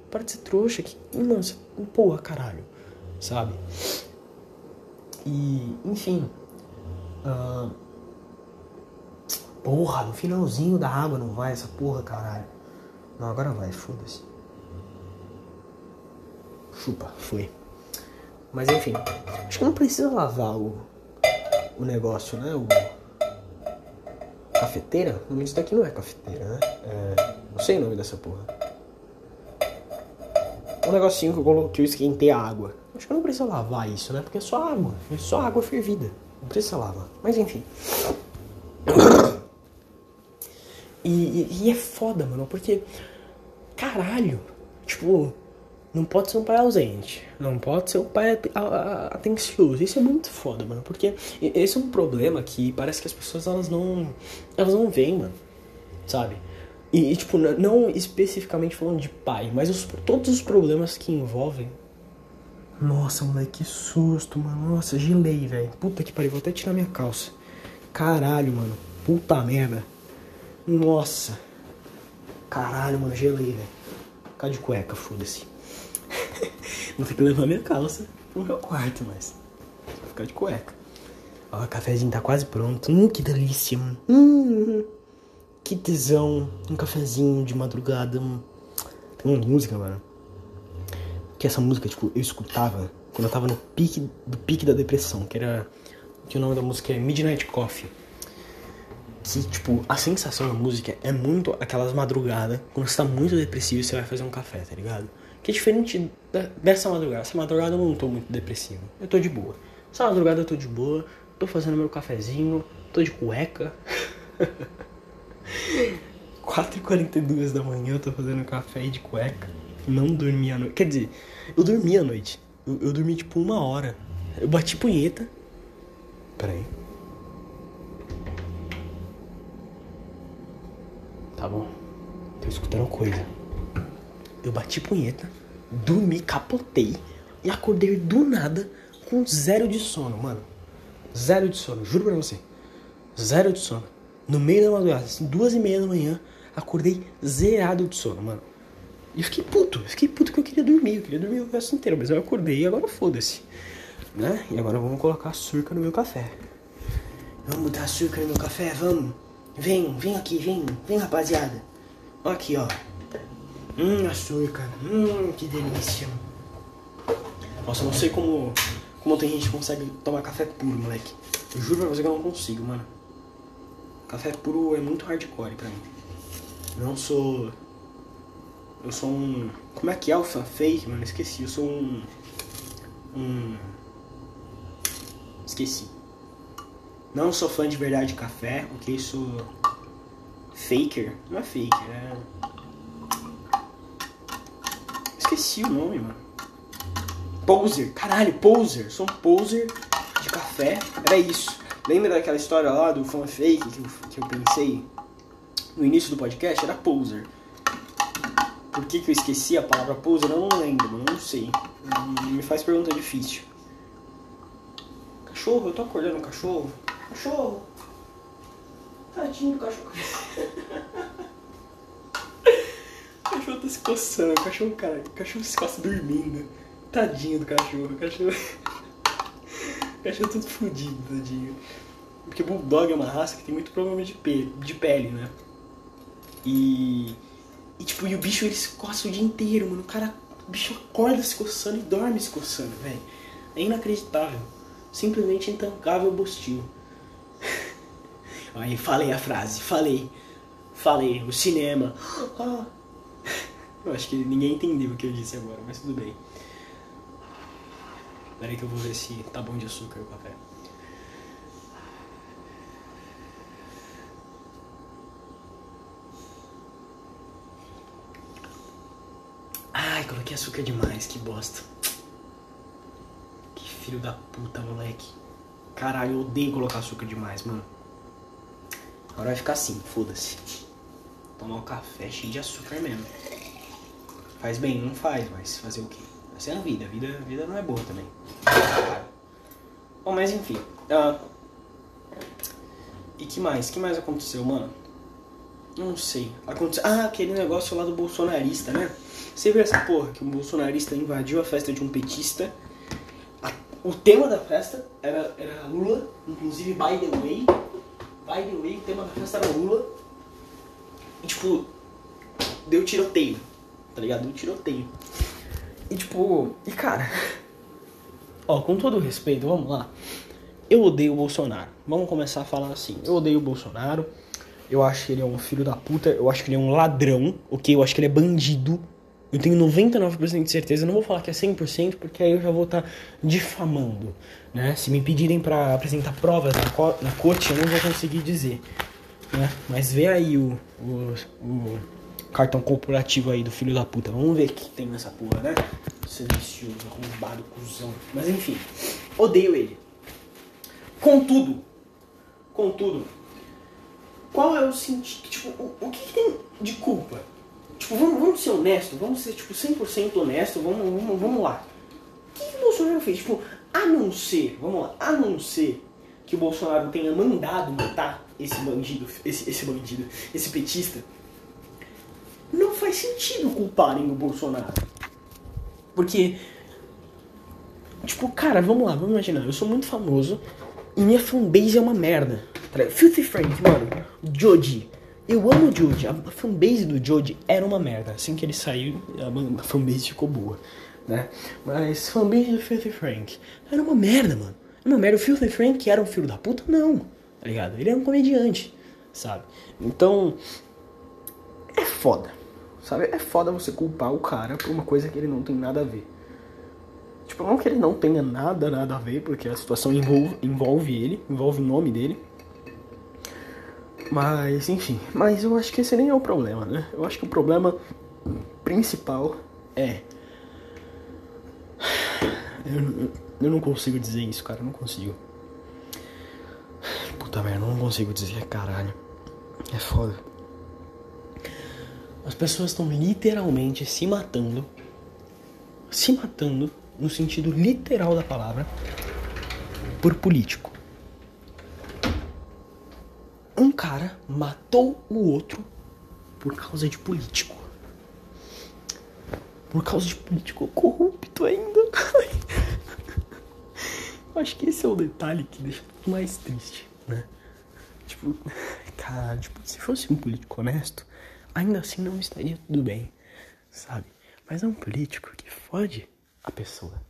Para de ser trouxa. Que, mano, você, porra, caralho. Sabe? E, enfim. Uh, porra, no finalzinho da água não vai essa porra, caralho. Não, agora vai, foda-se. Chupa, foi. Mas enfim, acho que não precisa lavar o, o negócio, né? O cafeteira? O nome disso daqui não é cafeteira, né? É... Não sei o nome dessa porra. Um negocinho que eu coloquei, eu esquentei a água. Acho que não precisa lavar isso, né? Porque é só água. É só água fervida. Não precisa lavar. Mas enfim. E, e, e é foda, mano, porque. Caralho. Tipo, não pode ser um pai ausente. Não pode ser um pai atencioso. Isso é muito foda, mano. Porque esse é um problema que parece que as pessoas elas não. Elas não veem, mano. Sabe? E, tipo, não especificamente falando de pai, mas os, todos os problemas que envolvem. Nossa, moleque, que susto, mano. Nossa, gelei, velho. Puta que pariu, vou até tirar minha calça. Caralho, mano. Puta merda. Nossa. Caralho, mano, gelei, velho. Ficar de cueca, foda-se. Vou ter que levar minha calça pro meu quarto, mas. Vou ficar de cueca. Ó, o cafezinho tá quase pronto. Hum, que delícia. Hum, que tesão. Um cafezinho de madrugada. Hum. Tem uma música, mano. Que essa música, tipo, eu escutava quando eu tava no pique do pique da depressão, que era. Que o nome da música é Midnight Coffee. Que, tipo, a sensação da música é muito aquelas madrugadas, quando você tá muito depressivo você vai fazer um café, tá ligado? Que é diferente dessa madrugada. Essa madrugada eu não tô muito depressivo. Eu tô de boa. Essa madrugada eu tô de boa. Tô fazendo meu cafezinho. Tô de cueca. 4h42 da manhã eu tô fazendo café de cueca. Não dormi a noite. Quer dizer, eu dormi a noite. Eu, eu dormi tipo uma hora. Eu bati punheta. Pera aí. Tá bom. Tô escutando coisa. Eu bati punheta, dormi, capotei e acordei do nada com zero de sono, mano. Zero de sono, juro pra você. Zero de sono. No meio da madrugada, assim, duas e meia da manhã, acordei zerado de sono, mano. E fiquei puto, fiquei puto que eu queria dormir, eu queria dormir o resto inteiro, mas eu acordei e agora foda-se. Né? E agora vamos colocar açúcar no meu café. Vamos botar açúcar no meu café, vamos. Vem, vem aqui, vem, vem rapaziada. Aqui, ó. Hum, açúcar. Hum, que delícia. Nossa, não sei como, como tem gente que consegue tomar café puro, moleque. Eu juro pra você que eu não consigo, mano. Café puro é muito hardcore pra mim. Não sou. Eu sou um. Como é que é o fake, mano? Esqueci. Eu sou um. Um. Esqueci. Não sou fã de verdade de café, ok? Sou. Faker. Não é faker, é esqueci o nome, mano. Poser. Caralho, poser. Sou um poser de café. Era isso. Lembra daquela história lá do fan fake que eu, que eu pensei no início do podcast? Era poser. Por que, que eu esqueci a palavra poser? Eu não lembro, mano. Não sei. Me faz pergunta difícil. Cachorro, eu tô acordando um cachorro. Cachorro. Tadinho do cachorro. O cachorro tá se coçando, o cachorro, cara, o cachorro se coça dormindo. Tadinho do cachorro, o cachorro. o cachorro todo fudido, tadinho. Porque Bulldog é uma raça que tem muito problema de pele, de pele, né? E. E tipo, e o bicho ele se coça o dia inteiro, mano. O cara, o bicho acorda se coçando e dorme se coçando, velho. É inacreditável. Simplesmente intancável bostil. Aí falei a frase, falei. Falei, o cinema. Ah. Eu acho que ninguém entendeu o que eu disse agora, mas tudo bem. Peraí que eu vou ver se tá bom de açúcar o café. Ai, coloquei açúcar demais, que bosta. Que filho da puta, moleque. Caralho, eu odeio colocar açúcar demais, mano. Agora vai ficar assim, foda-se. Tomar um café cheio de açúcar mesmo. Faz bem, não faz, mas fazer o quê? Essa é a vida, a vida, a vida não é boa também. Bom, mas enfim. Uh, e que mais? que mais aconteceu, mano? Não sei. Aconteceu... Ah, aquele negócio lá do bolsonarista, né? Você viu essa porra que um bolsonarista invadiu a festa de um petista? O tema da festa era, era Lula, inclusive by the way. By the way, o tema da festa era Lula. E tipo, deu tiroteio, tá ligado? Deu tiroteio. E tipo, e cara, ó, com todo respeito, vamos lá. Eu odeio o Bolsonaro. Vamos começar a falar assim. Eu odeio o Bolsonaro. Eu acho que ele é um filho da puta. Eu acho que ele é um ladrão, ok? Eu acho que ele é bandido. Eu tenho 99% de certeza, não vou falar que é 100%, porque aí eu já vou estar tá difamando, né? Se me pedirem para apresentar provas na, co na corte, eu não vou conseguir dizer, né? Mas vê aí o, o, o, cartão corporativo aí do filho da puta. Vamos ver o que tem nessa porra, né? Silencioso, arrombado, cuzão. Mas enfim, odeio ele. Contudo, contudo, qual é o sentido, tipo, o, o que, que tem de culpa? Tipo, vamos, vamos ser honestos, vamos ser tipo 100% honestos, vamos, vamos, vamos lá. O que, que o Bolsonaro fez? Tipo, a não ser, vamos lá, a não ser que o Bolsonaro tenha mandado matar esse bandido, esse, esse bandido, esse petista, faz sentido culparem o Bolsonaro. Porque, tipo, cara, vamos lá, vamos imaginar, eu sou muito famoso e minha fanbase é uma merda. Filthy Frank, mano, Joji, eu amo o Jude. A fanbase do Jude era uma merda. Assim que ele saiu, a fanbase ficou boa, né? Mas fanbase do Filthy Frank era uma merda, mano. Era uma merda. O Filthy Frank era um filho da puta? Não. Tá ligado? Ele era um comediante, sabe? Então, é foda. Sabe? É foda você culpar o cara por uma coisa que ele não tem nada a ver. Tipo, não que ele não tenha nada, nada a ver, porque a situação envolve, envolve ele, envolve o nome dele. Mas, enfim. Mas eu acho que esse nem é o problema, né? Eu acho que o problema principal é. Eu, eu não consigo dizer isso, cara. Eu não consigo. Puta merda, eu não consigo dizer, caralho. É foda. As pessoas estão literalmente se matando. Se matando, no sentido literal da palavra, por político um cara matou o outro por causa de político. Por causa de político corrupto ainda. Acho que esse é o detalhe que deixa mais triste, né? Tipo, cara, tipo, se fosse um político honesto, ainda assim não estaria tudo bem, sabe? Mas é um político que fode a pessoa.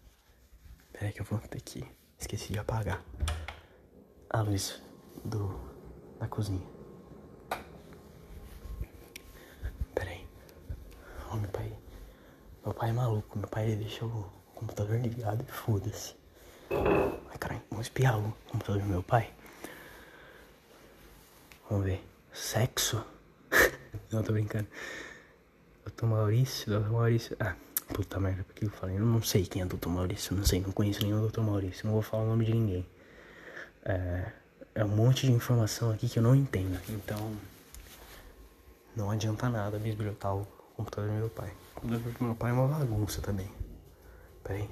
Peraí que eu vou ter que. Esqueci de apagar a luz do na cozinha. Pera aí. Ó, meu pai. Meu pai é maluco. Meu pai deixa o computador ligado e foda-se. Ai, caralho. Vamos espiar o computador do meu pai. Vamos ver. Sexo? Não, tô brincando. Doutor Maurício, doutor Maurício. Ah, puta merda, por que eu falei? Eu não sei quem é doutor Maurício. Não sei, não conheço nenhum doutor Maurício. Não vou falar o nome de ninguém. É é um monte de informação aqui que eu não entendo. Então, não adianta nada bisbilhotar o computador do meu pai. O computador do meu pai é uma bagunça também. Peraí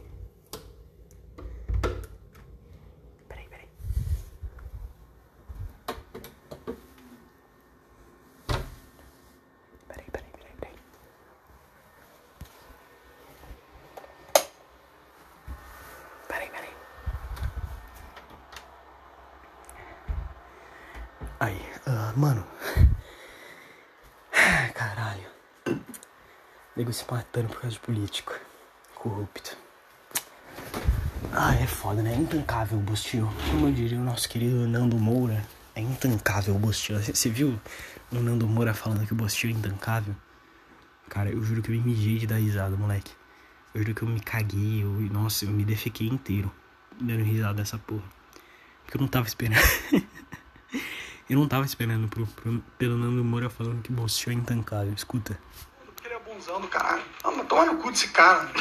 peraí. Peraí, peraí, peraí, peraí. Peraí, peraí. Aí, uh, mano. Caralho. Nego se matando por causa de político. Corrupto. Ah, é foda, né? É intancável o Bostil. Como diria o nosso querido Nando Moura, é intancável o Bostil. Você viu o Nando Moura falando que o Bostil é intancável? Cara, eu juro que eu me mijei de dar risada, moleque. Eu juro que eu me caguei, eu, nossa, eu me defequei inteiro dando risada dessa porra. Porque eu não tava esperando. eu não tava esperando pro, pro, pelo Nando Moura falando que Bostil é intancável. Escuta. Porque ele é bonzão do caralho. Ah, mas toma no cu desse cara.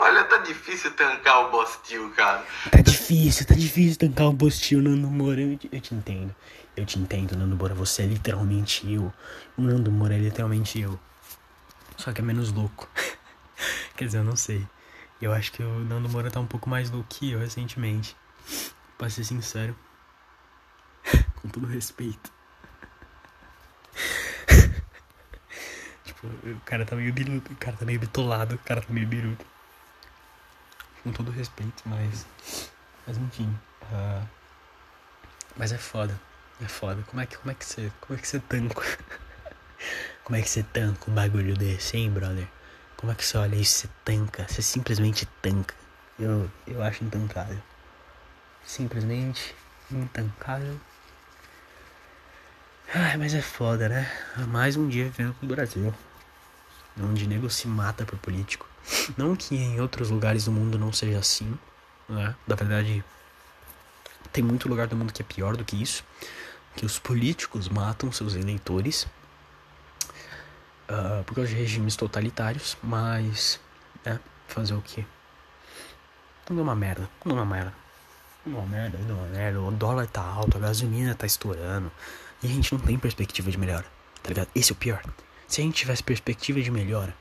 Olha, tá difícil tancar o Bostil, cara. Tá difícil, tá difícil tancar o Bostil, Nando Moura. Eu, eu te entendo. Eu te entendo, Nando Moura. Você é literalmente eu. O Nando Moura é literalmente eu. Só que é menos louco. Quer dizer, eu não sei. Eu acho que o Nando Moura tá um pouco mais louco que eu recentemente. Pra ser sincero. Com todo respeito. tipo, o cara tá meio biruto, o cara tá meio bitolado, o cara tá meio biruto. Com todo respeito, mas. Mas enfim. Uh, mas é foda. É foda. Como é que, como é que você. Como é que você tanca? como é que você tanca um bagulho desse, hein, brother? Como é que você olha isso? Você tanca. Você simplesmente tanca. Eu, eu acho intancável. Simplesmente intancável. Ai, mas é foda, né? Mais um dia vivendo no Brasil. Onde nego se mata por político. Não que em outros lugares do mundo não seja assim, né? Na verdade, tem muito lugar do mundo que é pior do que isso. Que os políticos matam seus eleitores uh, por causa de regimes totalitários, mas, né, fazer o quê? Tudo é uma merda, tudo é uma merda. Uma merda, merda. O dólar tá alto, a gasolina tá estourando. E a gente não tem perspectiva de melhora, tá ligado? Esse é o pior. Se a gente tivesse perspectiva de melhora,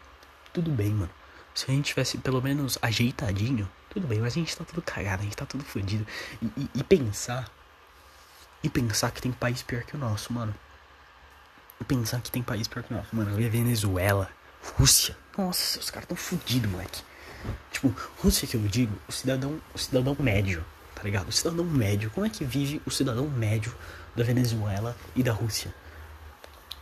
tudo bem, mano. Se a gente tivesse pelo menos ajeitadinho, tudo bem, mas a gente tá tudo cagado, a gente tá tudo fodido. E, e, e, pensar. E pensar que tem país pior que o nosso, mano. E pensar que tem país pior que o nosso. Mano, eu Venezuela, Rússia. Nossa, os caras tão fodidos, moleque. Tipo, Rússia que eu digo, o cidadão, o cidadão médio, tá ligado? O cidadão médio. Como é que vive o cidadão médio da Venezuela e da Rússia?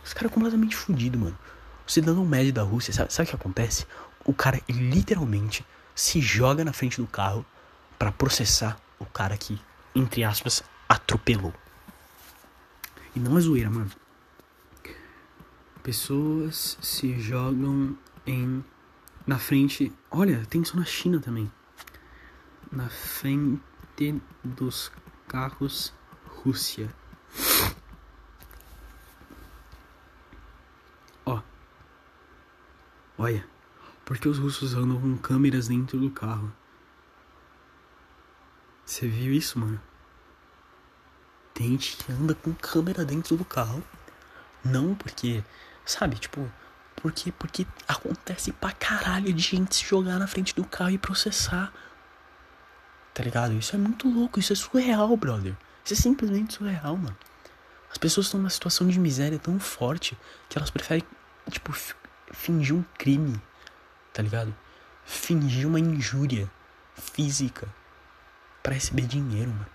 Os caras completamente fodidos, mano. O cidadão médio da Rússia, sabe, sabe o que acontece? o cara literalmente se joga na frente do carro para processar o cara que, entre aspas, atropelou. E não é zoeira, mano. Pessoas se jogam em na frente. Olha, tem isso na China também. Na frente dos carros Rússia. Ó. Olha. Porque os russos andam com câmeras dentro do carro. Você viu isso, mano? Tem gente que anda com câmera dentro do carro. Não porque, sabe, tipo, porque porque acontece pra caralho de gente se jogar na frente do carro e processar. Tá ligado? Isso é muito louco, isso é surreal, brother. Isso é simplesmente surreal, mano. As pessoas estão numa situação de miséria tão forte que elas preferem, tipo, fingir um crime tá ligado? Fingir uma injúria física para receber dinheiro, mano.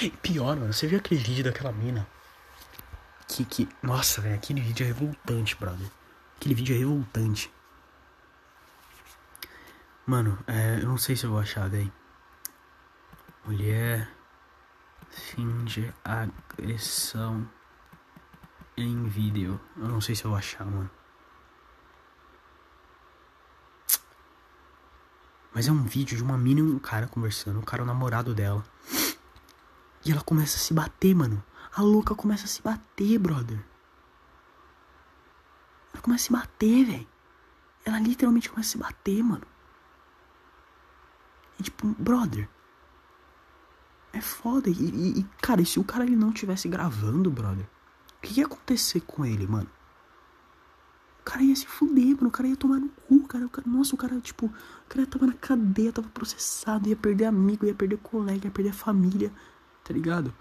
E pior, mano, você viu aquele vídeo daquela mina? Que, que, nossa, velho, aquele vídeo é revoltante, brother. Aquele vídeo é revoltante. Mano, é, eu não sei se eu vou achar, velho. Mulher finge agressão em vídeo. Eu não sei se eu vou achar, mano. Mas é um vídeo de uma mina e um cara conversando, o cara é o namorado dela. E ela começa a se bater, mano. A louca começa a se bater, brother. Ela começa a se bater, velho. Ela literalmente começa a se bater, mano. E tipo, brother. É foda. E, e, e cara, e se o cara ele não tivesse gravando, brother? O que ia acontecer com ele, mano? cara ia se fuder, mano. O cara ia tomar no cu, cara. O cara nossa, o cara, tipo, o cara tava na cadeia, tava processado, ia perder amigo, ia perder colega, ia perder família, tá ligado?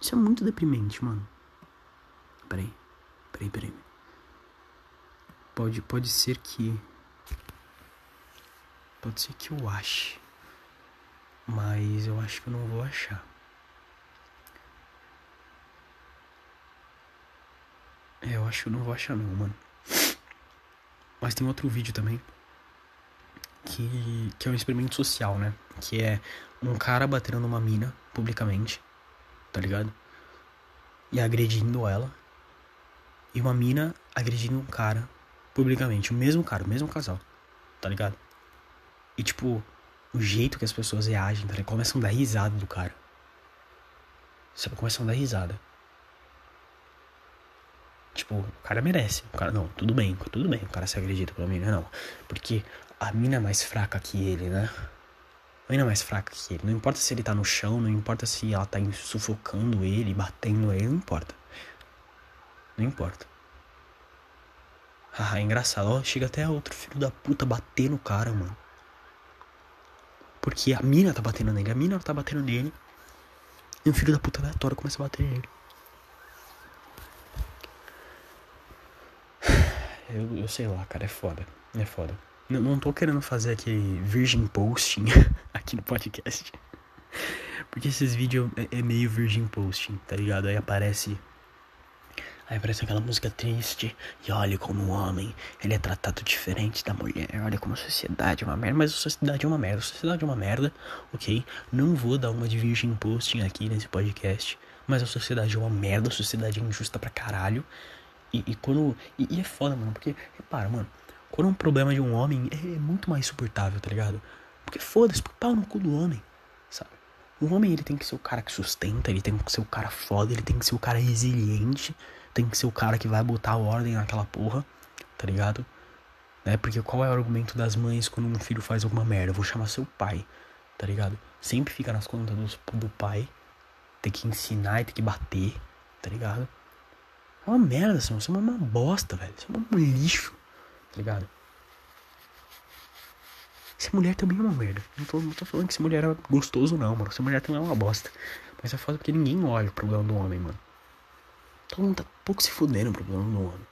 Isso é muito deprimente, mano. Peraí, peraí, peraí. Pode, pode ser que. Pode ser que eu ache. Mas eu acho que eu não vou achar. É, eu eu acho, não vou achar não, mano. Mas tem outro vídeo também. Que, que é um experimento social, né? Que é um cara batendo numa mina publicamente, tá ligado? E agredindo ela. E uma mina agredindo um cara publicamente. O mesmo cara, o mesmo casal, tá ligado? E tipo, o jeito que as pessoas reagem, tá? Começam a dar risada do cara. Sabe? Começam a dar risada. Tipo, o cara merece. O cara, não, tudo bem, tudo bem. O cara se agredido pela mina, não. Porque a mina é mais fraca que ele, né? A mina é mais fraca que ele. Não importa se ele tá no chão, não importa se ela tá sufocando ele, batendo ele, não importa. Não importa. Ah, é engraçado. Ó, chega até outro filho da puta bater no cara, mano. Porque a mina tá batendo nele, a mina tá batendo nele. E um filho da puta aleatório começa a bater nele. Eu, eu sei lá, cara, é foda. É foda. Não, não tô querendo fazer aquele virgin posting aqui no podcast. Porque esses vídeos é, é, meio virgin posting, tá ligado? Aí aparece. Aí aparece aquela música triste. E olha como o homem, ele é tratado diferente da mulher. Olha como a sociedade é uma merda. Mas a sociedade é uma merda. A sociedade é uma merda, ok? Não vou dar uma de virgin posting aqui nesse podcast. Mas a sociedade é uma merda. A sociedade é injusta pra caralho. E, e quando. E, e, é foda, mano, porque, repara, mano, quando é um problema de um homem é, é muito mais suportável, tá ligado? Porque foda-se, pau no cu do homem, sabe? O homem ele tem que ser o cara que sustenta, ele tem que ser o cara foda, ele tem que ser o cara resiliente, tem que ser o cara que vai botar ordem naquela porra, tá ligado? Né? Porque qual é o argumento das mães quando um filho faz alguma merda? Eu vou chamar seu pai, tá ligado? Sempre fica nas contas do, do pai, tem que ensinar e tem que bater, tá ligado? É uma merda, Simão. Você é uma bosta, velho. Você é um lixo. Tá ligado? Essa mulher também é uma merda. Não tô, não tô falando que essa mulher é gostoso, não, mano. Essa mulher também é uma bosta. Mas é foda porque ninguém olha o problema do homem, mano. Todo mundo tá pouco se fudendo o problema do homem.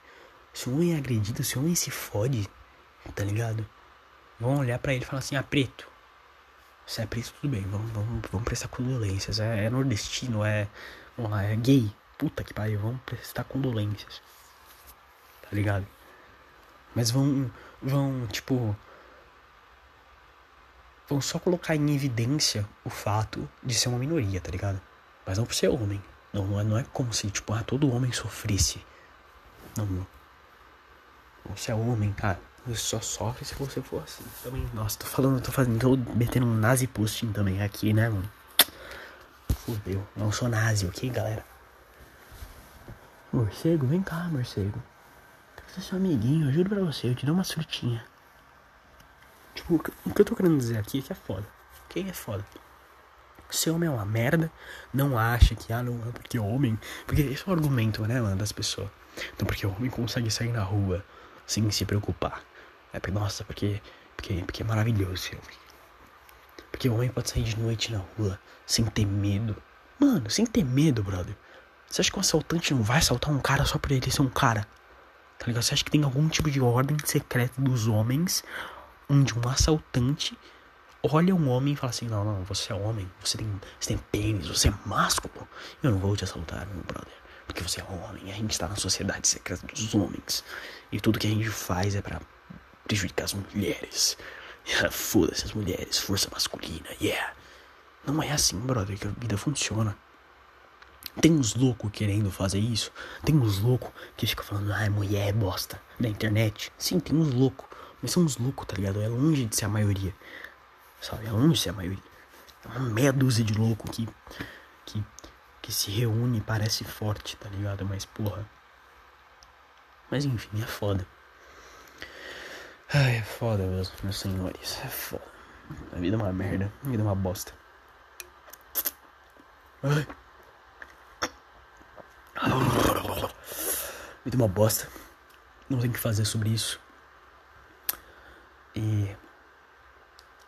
Se o homem é agredido, se o homem se fode, tá ligado? Vão olhar para ele e falar assim: ah, preto. Se é preto, tudo bem. Vamos, vamos, vamos prestar condolências. É, é nordestino, é. Vamos lá, é gay. Puta que pariu, vão prestar condolências. Tá ligado? Mas vão. Vão, tipo. Vão só colocar em evidência o fato de ser uma minoria, tá ligado? Mas não por ser homem. Não, não é, não é como se, tipo, ah, todo homem sofresse. Não, não. Você é homem, cara. Você só sofre se você for assim. Também, nossa, tô falando, tô fazendo, tô metendo um nazi posting também aqui, né, mano? Fudeu. Não sou nazi, ok, galera? Morcego, vem cá, morcego. Quero ser seu amiguinho, eu juro pra você, eu te dou uma frutinha. Tipo, o que eu tô querendo dizer aqui é que é foda. Quem é foda? Se homem é uma merda, não acha que, ah, não, é porque homem. Porque esse é o argumento, né, mano, das pessoas. Então, porque o homem consegue sair na rua sem se preocupar. É porque, nossa, porque, porque, porque é maravilhoso esse homem. Porque o homem pode sair de noite na rua sem ter medo. Mano, sem ter medo, brother. Você acha que um assaltante não vai assaltar um cara só por ele ser um cara? Tá ligado? Você acha que tem algum tipo de ordem secreta dos homens onde um assaltante olha um homem e fala assim: Não, não, você é homem, você tem, você tem pênis, você é másculo. Eu não vou te assaltar, meu brother. Porque você é homem, a gente está na sociedade secreta dos homens. E tudo que a gente faz é para prejudicar as mulheres. Foda-se as mulheres, força masculina, yeah. Não é assim, brother, que a vida funciona. Tem uns loucos querendo fazer isso. Tem uns loucos que ficam falando, ai, mulher é bosta na internet. Sim, tem uns loucos. Mas são uns loucos, tá ligado? É longe de ser a maioria. Sabe? É de ser a maioria. É uma meia dúzia de louco que, que, que se reúne e parece forte, tá ligado? Mas porra. Mas enfim, é foda. Ai, é foda, meus, meus senhores. É foda. A vida é uma merda. A vida é uma bosta. Ai. Muito uma bosta. Não tem o que fazer sobre isso. E.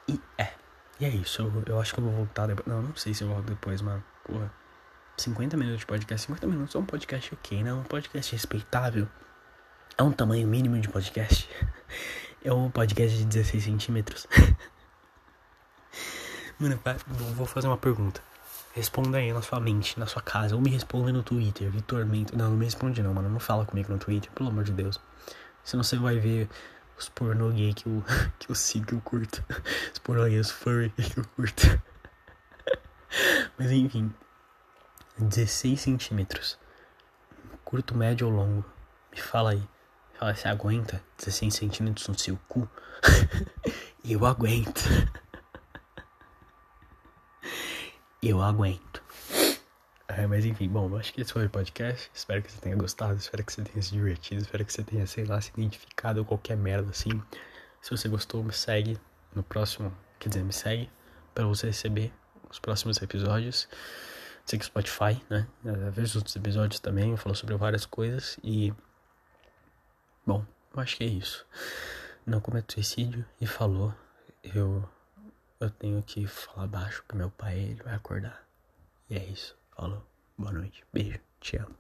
E é. E é isso. Eu, eu acho que eu vou voltar depois. Não, não sei se eu volto depois, mano. Porra. 50 minutos de podcast. 50 minutos é um podcast ok, né? Um podcast respeitável. É um tamanho mínimo de podcast. É um podcast de 16 centímetros. Mano, vou fazer uma pergunta. Responda aí na sua mente, na sua casa. Ou me responda no Twitter, Vitor Mento. Não, não me responde não, mano. Não fala comigo no Twitter, pelo amor de Deus. Senão você vai ver os pornô gay que eu, que eu sigo, que eu curto. Os pornô gay, os furry que eu curto. Mas enfim. 16 centímetros. Curto, médio ou longo? Me fala aí. Me fala se aguenta 16 centímetros no seu cu. eu aguento. eu aguento. É, mas enfim, bom, acho que esse foi o podcast. Espero que você tenha gostado, espero que você tenha se divertido, espero que você tenha, sei lá, se identificado ou qualquer merda assim. Se você gostou, me segue no próximo, quer dizer, me segue para você receber os próximos episódios. Sei que Spotify, né? Vejo os outros episódios também, eu falo sobre várias coisas e. Bom, eu acho que é isso. Não cometa suicídio e falou. Eu. Eu tenho que falar baixo porque meu pai ele vai acordar. E é isso. Falou. Boa noite. Beijo. Te amo.